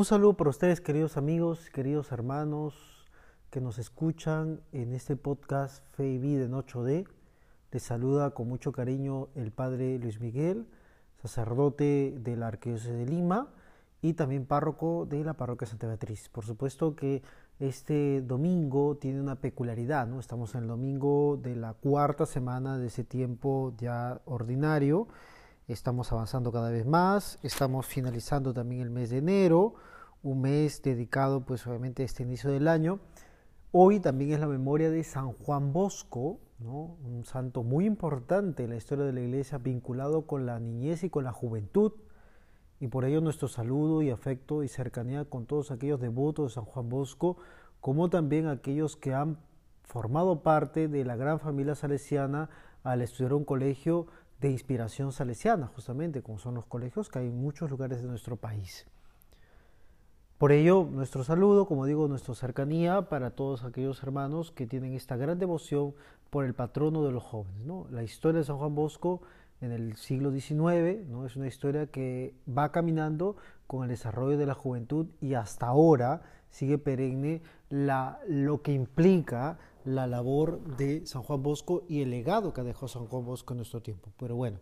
Un saludo para ustedes, queridos amigos, queridos hermanos que nos escuchan en este podcast Fe y Vida en 8D. Les saluda con mucho cariño el Padre Luis Miguel, sacerdote de la Arquidiócesis de Lima y también párroco de la Parroquia Santa Beatriz. Por supuesto que este domingo tiene una peculiaridad, ¿no? Estamos en el domingo de la cuarta semana de ese tiempo ya ordinario Estamos avanzando cada vez más, estamos finalizando también el mes de enero, un mes dedicado pues obviamente a este inicio del año. Hoy también es la memoria de San Juan Bosco, un santo muy importante en la historia de la iglesia vinculado con la niñez y con la juventud. Y por ello nuestro saludo y afecto y cercanía con todos aquellos devotos de San Juan Bosco, como también aquellos que han formado parte de la gran familia salesiana al estudiar un colegio de inspiración salesiana, justamente como son los colegios que hay en muchos lugares de nuestro país. Por ello, nuestro saludo, como digo, nuestra cercanía para todos aquellos hermanos que tienen esta gran devoción por el patrono de los jóvenes. ¿no? La historia de San Juan Bosco en el siglo XIX ¿no? es una historia que va caminando con el desarrollo de la juventud y hasta ahora sigue perenne la, lo que implica la labor de San Juan Bosco y el legado que dejado San Juan Bosco en nuestro tiempo. Pero bueno,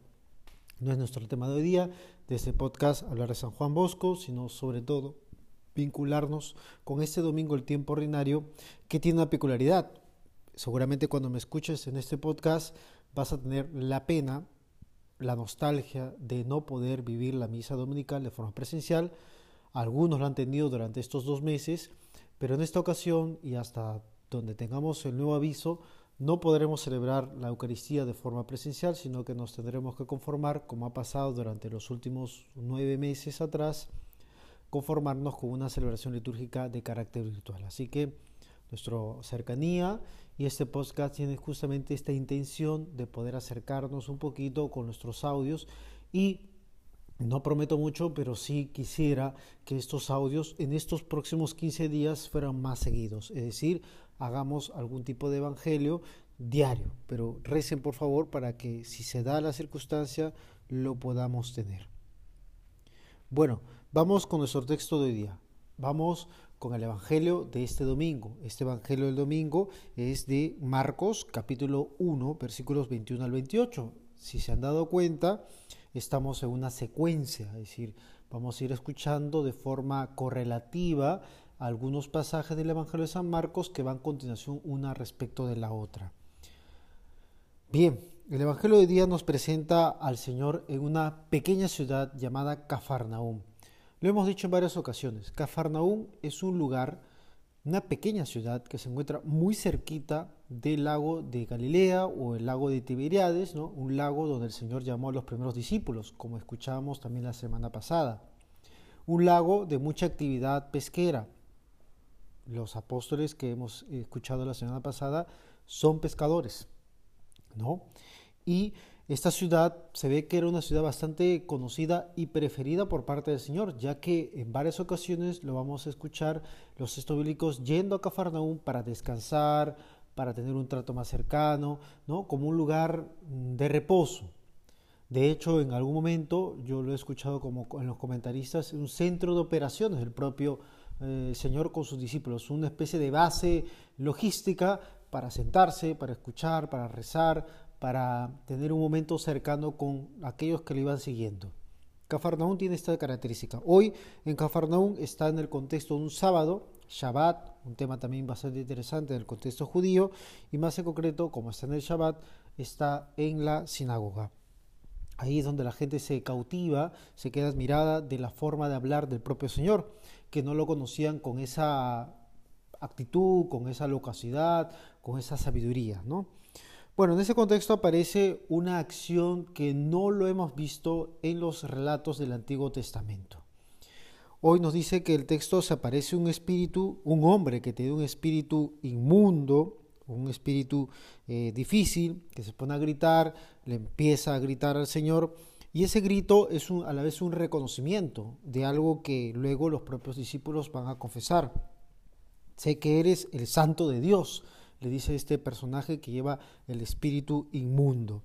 no es nuestro tema de hoy día, de este podcast hablar de San Juan Bosco, sino sobre todo vincularnos con este domingo el tiempo ordinario que tiene una peculiaridad. Seguramente cuando me escuches en este podcast vas a tener la pena, la nostalgia de no poder vivir la misa dominical de forma presencial. Algunos lo han tenido durante estos dos meses, pero en esta ocasión y hasta donde tengamos el nuevo aviso, no podremos celebrar la Eucaristía de forma presencial, sino que nos tendremos que conformar, como ha pasado durante los últimos nueve meses atrás, conformarnos con una celebración litúrgica de carácter virtual. Así que nuestra cercanía y este podcast tiene justamente esta intención de poder acercarnos un poquito con nuestros audios y no prometo mucho, pero sí quisiera que estos audios en estos próximos 15 días fueran más seguidos, es decir, hagamos algún tipo de evangelio diario, pero recen por favor para que si se da la circunstancia lo podamos tener. Bueno, vamos con nuestro texto de hoy día. Vamos con el Evangelio de este domingo. Este Evangelio del domingo es de Marcos capítulo 1 versículos 21 al 28. Si se han dado cuenta, estamos en una secuencia, es decir, vamos a ir escuchando de forma correlativa algunos pasajes del Evangelio de San Marcos que van a continuación una respecto de la otra. Bien, el Evangelio de día nos presenta al Señor en una pequeña ciudad llamada Cafarnaúm. Lo hemos dicho en varias ocasiones. Cafarnaúm es un lugar, una pequeña ciudad que se encuentra muy cerquita del lago de Galilea o el lago de Tiberiades, ¿no? un lago donde el Señor llamó a los primeros discípulos, como escuchábamos también la semana pasada. Un lago de mucha actividad pesquera los apóstoles que hemos escuchado la semana pasada son pescadores, ¿no? Y esta ciudad se ve que era una ciudad bastante conocida y preferida por parte del Señor, ya que en varias ocasiones lo vamos a escuchar los textos yendo a Cafarnaúm para descansar, para tener un trato más cercano, ¿no? Como un lugar de reposo. De hecho, en algún momento yo lo he escuchado como en los comentaristas, un centro de operaciones del propio eh, Señor con sus discípulos, una especie de base logística para sentarse, para escuchar, para rezar, para tener un momento cercano con aquellos que le iban siguiendo. Cafarnaún tiene esta característica. Hoy en Cafarnaún está en el contexto de un sábado, Shabbat, un tema también bastante interesante en el contexto judío, y más en concreto, como está en el Shabbat, está en la sinagoga. Ahí es donde la gente se cautiva, se queda admirada de la forma de hablar del propio Señor que no lo conocían con esa actitud, con esa locuacidad, con esa sabiduría, ¿no? Bueno, en ese contexto aparece una acción que no lo hemos visto en los relatos del Antiguo Testamento. Hoy nos dice que el texto se aparece un espíritu, un hombre que tiene un espíritu inmundo, un espíritu eh, difícil, que se pone a gritar, le empieza a gritar al Señor y ese grito es a la vez un reconocimiento de algo que luego los propios discípulos van a confesar. Sé que eres el santo de Dios, le dice este personaje que lleva el espíritu inmundo.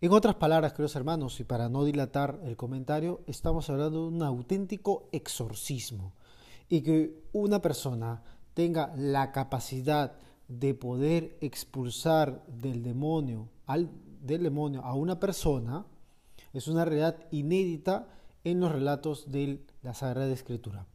En otras palabras, queridos hermanos, y para no dilatar el comentario, estamos hablando de un auténtico exorcismo. Y que una persona tenga la capacidad de poder expulsar del demonio, al, del demonio a una persona, es una realidad inédita en los relatos de la Sagrada Escritura.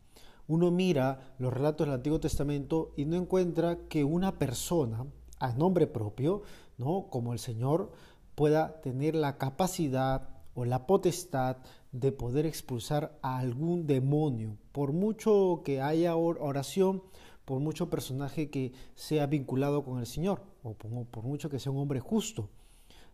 Uno mira los relatos del Antiguo Testamento y no encuentra que una persona, a nombre propio, ¿no? como el Señor, pueda tener la capacidad o la potestad de poder expulsar a algún demonio, por mucho que haya oración, por mucho personaje que sea vinculado con el Señor, o por mucho que sea un hombre justo.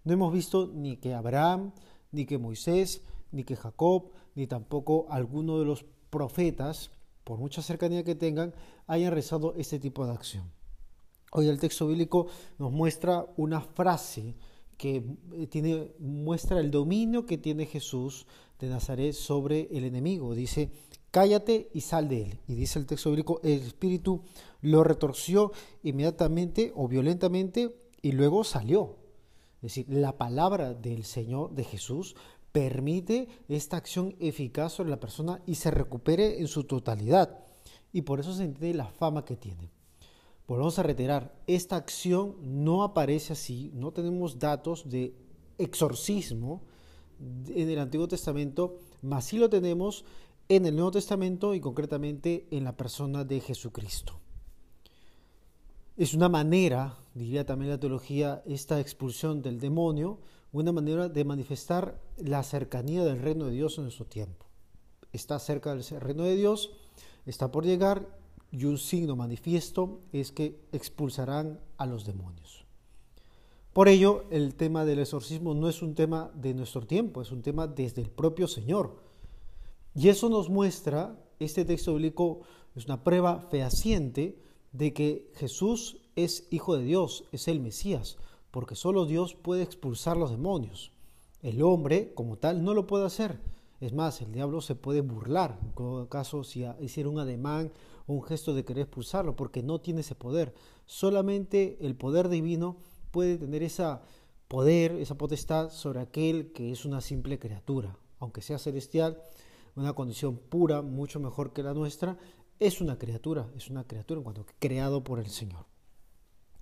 No hemos visto ni que Abraham, ni que Moisés, ni que Jacob, ni tampoco alguno de los profetas, por mucha cercanía que tengan, hayan rezado este tipo de acción. Hoy el texto bíblico nos muestra una frase que eh, tiene, muestra el dominio que tiene Jesús de Nazaret sobre el enemigo. Dice, cállate y sal de él. Y dice el texto bíblico, el espíritu lo retorció inmediatamente o violentamente y luego salió. Es decir, la palabra del Señor, de Jesús, permite esta acción eficaz sobre la persona y se recupere en su totalidad. Y por eso se entiende la fama que tiene. Volvemos a reiterar, esta acción no aparece así, no tenemos datos de exorcismo en el Antiguo Testamento, mas sí lo tenemos en el Nuevo Testamento y concretamente en la persona de Jesucristo. Es una manera, diría también la teología, esta expulsión del demonio, una manera de manifestar la cercanía del reino de Dios en nuestro tiempo. Está cerca del reino de Dios, está por llegar y un signo manifiesto es que expulsarán a los demonios. Por ello, el tema del exorcismo no es un tema de nuestro tiempo, es un tema desde el propio Señor. Y eso nos muestra, este texto bíblico es una prueba fehaciente de que Jesús es hijo de Dios, es el Mesías, porque solo Dios puede expulsar los demonios. El hombre, como tal, no lo puede hacer. Es más, el diablo se puede burlar, en todo caso, si hiciera un ademán o un gesto de querer expulsarlo, porque no tiene ese poder. Solamente el poder divino puede tener ese poder, esa potestad sobre aquel que es una simple criatura. Aunque sea celestial, una condición pura, mucho mejor que la nuestra, es una criatura, es una criatura en cuanto creado por el Señor.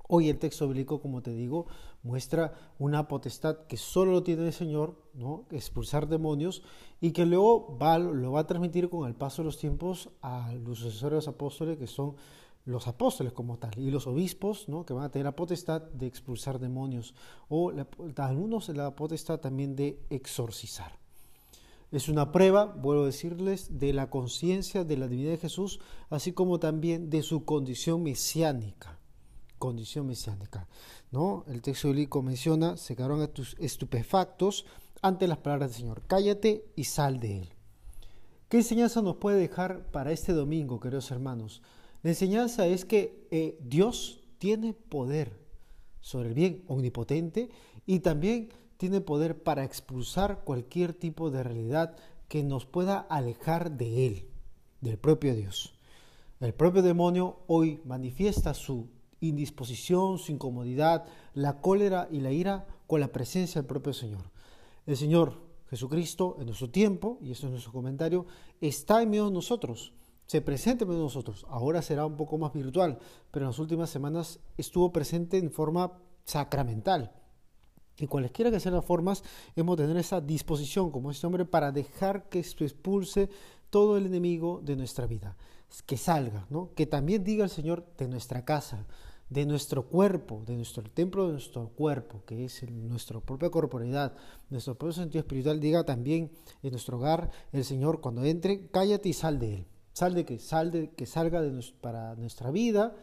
Hoy el texto bíblico, como te digo, muestra una potestad que solo lo tiene el Señor, ¿no? expulsar demonios, y que luego va, lo va a transmitir con el paso de los tiempos a los sucesores apóstoles, que son los apóstoles como tal, y los obispos, ¿no? que van a tener la potestad de expulsar demonios, o algunos la potestad también de exorcizar. Es una prueba, vuelvo a decirles, de la conciencia de la divinidad de Jesús, así como también de su condición mesiánica condición mesiánica. ¿no? El texto bíblico menciona, se quedaron estupefactos ante las palabras del Señor, cállate y sal de él. ¿Qué enseñanza nos puede dejar para este domingo, queridos hermanos? La enseñanza es que eh, Dios tiene poder sobre el bien omnipotente y también tiene poder para expulsar cualquier tipo de realidad que nos pueda alejar de Él, del propio Dios. El propio demonio hoy manifiesta su indisposición, su incomodidad, la cólera y la ira con la presencia del propio Señor. El Señor Jesucristo en nuestro tiempo, y eso es nuestro comentario, está en medio de nosotros, se presenta en medio de nosotros. Ahora será un poco más virtual, pero en las últimas semanas estuvo presente en forma sacramental. Y cualesquiera que sean las formas, hemos de tener esa disposición como este hombre para dejar que se expulse todo el enemigo de nuestra vida. Que salga, ¿no? Que también diga el Señor de nuestra casa, de nuestro cuerpo, de nuestro templo de nuestro cuerpo, que es nuestra propia corporalidad, nuestro propio sentido espiritual, diga también en nuestro hogar el Señor cuando entre, cállate y sal de él. Sal de que, sal de, que salga para nuestra vida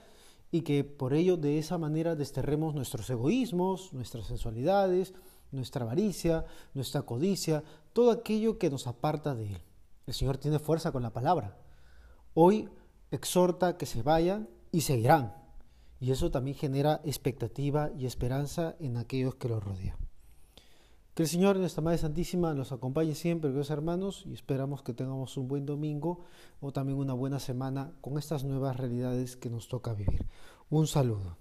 y que por ello de esa manera desterremos nuestros egoísmos, nuestras sensualidades, nuestra avaricia, nuestra codicia, todo aquello que nos aparta de Él. El Señor tiene fuerza con la palabra. Hoy exhorta que se vayan y seguirán. Y eso también genera expectativa y esperanza en aquellos que lo rodean. Que el Señor, nuestra Madre Santísima, nos acompañe siempre, queridos hermanos, y esperamos que tengamos un buen domingo o también una buena semana con estas nuevas realidades que nos toca vivir. Un saludo.